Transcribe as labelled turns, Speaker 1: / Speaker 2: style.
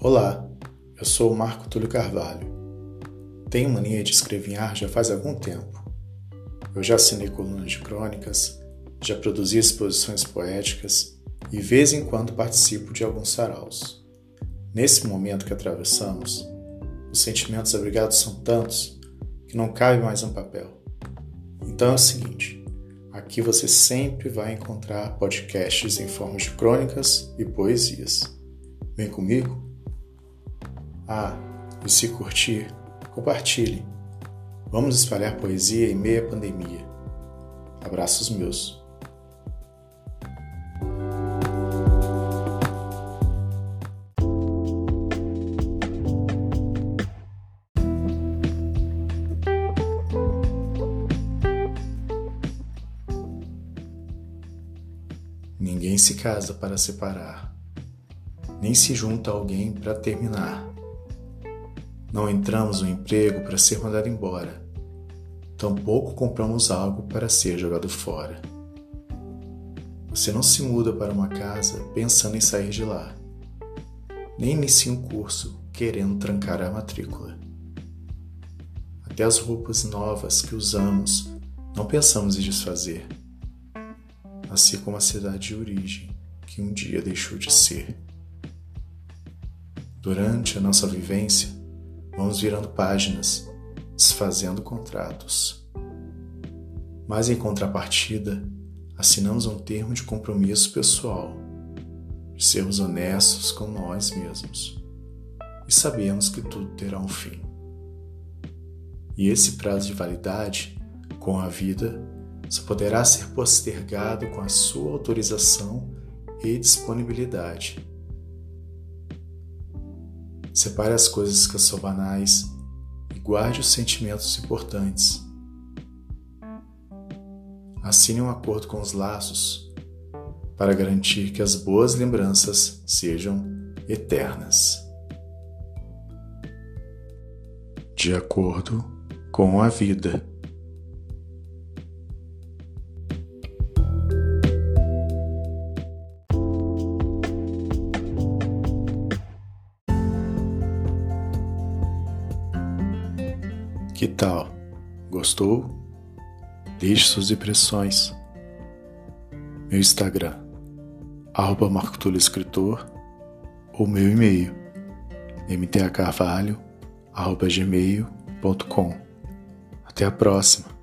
Speaker 1: Olá, eu sou o Marco Túlio Carvalho. Tenho mania de escrever já faz algum tempo. Eu já assinei colunas de crônicas, já produzi exposições poéticas e, vez em quando, participo de alguns saraus. Nesse momento que atravessamos, os sentimentos abrigados são tantos que não cabe mais um papel. Então é o seguinte: aqui você sempre vai encontrar podcasts em forma de crônicas e poesias. Vem comigo? Ah, e se curtir, compartilhe. Vamos espalhar poesia em meia pandemia. Abraços meus. Ninguém se casa para separar, nem se junta a alguém para terminar. Não entramos no emprego para ser mandado embora. Tampouco compramos algo para ser jogado fora. Você não se muda para uma casa pensando em sair de lá. Nem inicia um curso querendo trancar a matrícula. Até as roupas novas que usamos não pensamos em desfazer. Assim como a cidade de origem que um dia deixou de ser. Durante a nossa vivência, Vamos virando páginas, desfazendo contratos. Mas em contrapartida, assinamos um termo de compromisso pessoal, de sermos honestos com nós mesmos. E sabemos que tudo terá um fim. E esse prazo de validade, com a vida, só poderá ser postergado com a sua autorização e disponibilidade Separe as coisas que são banais e guarde os sentimentos importantes. Assine um acordo com os laços para garantir que as boas lembranças sejam eternas. De acordo com a vida. Que tal? Gostou? Deixe suas impressões. Meu Instagram, arroba Escritor, ou meu e-mail, mtacarvalho.gmail.com. Até a próxima!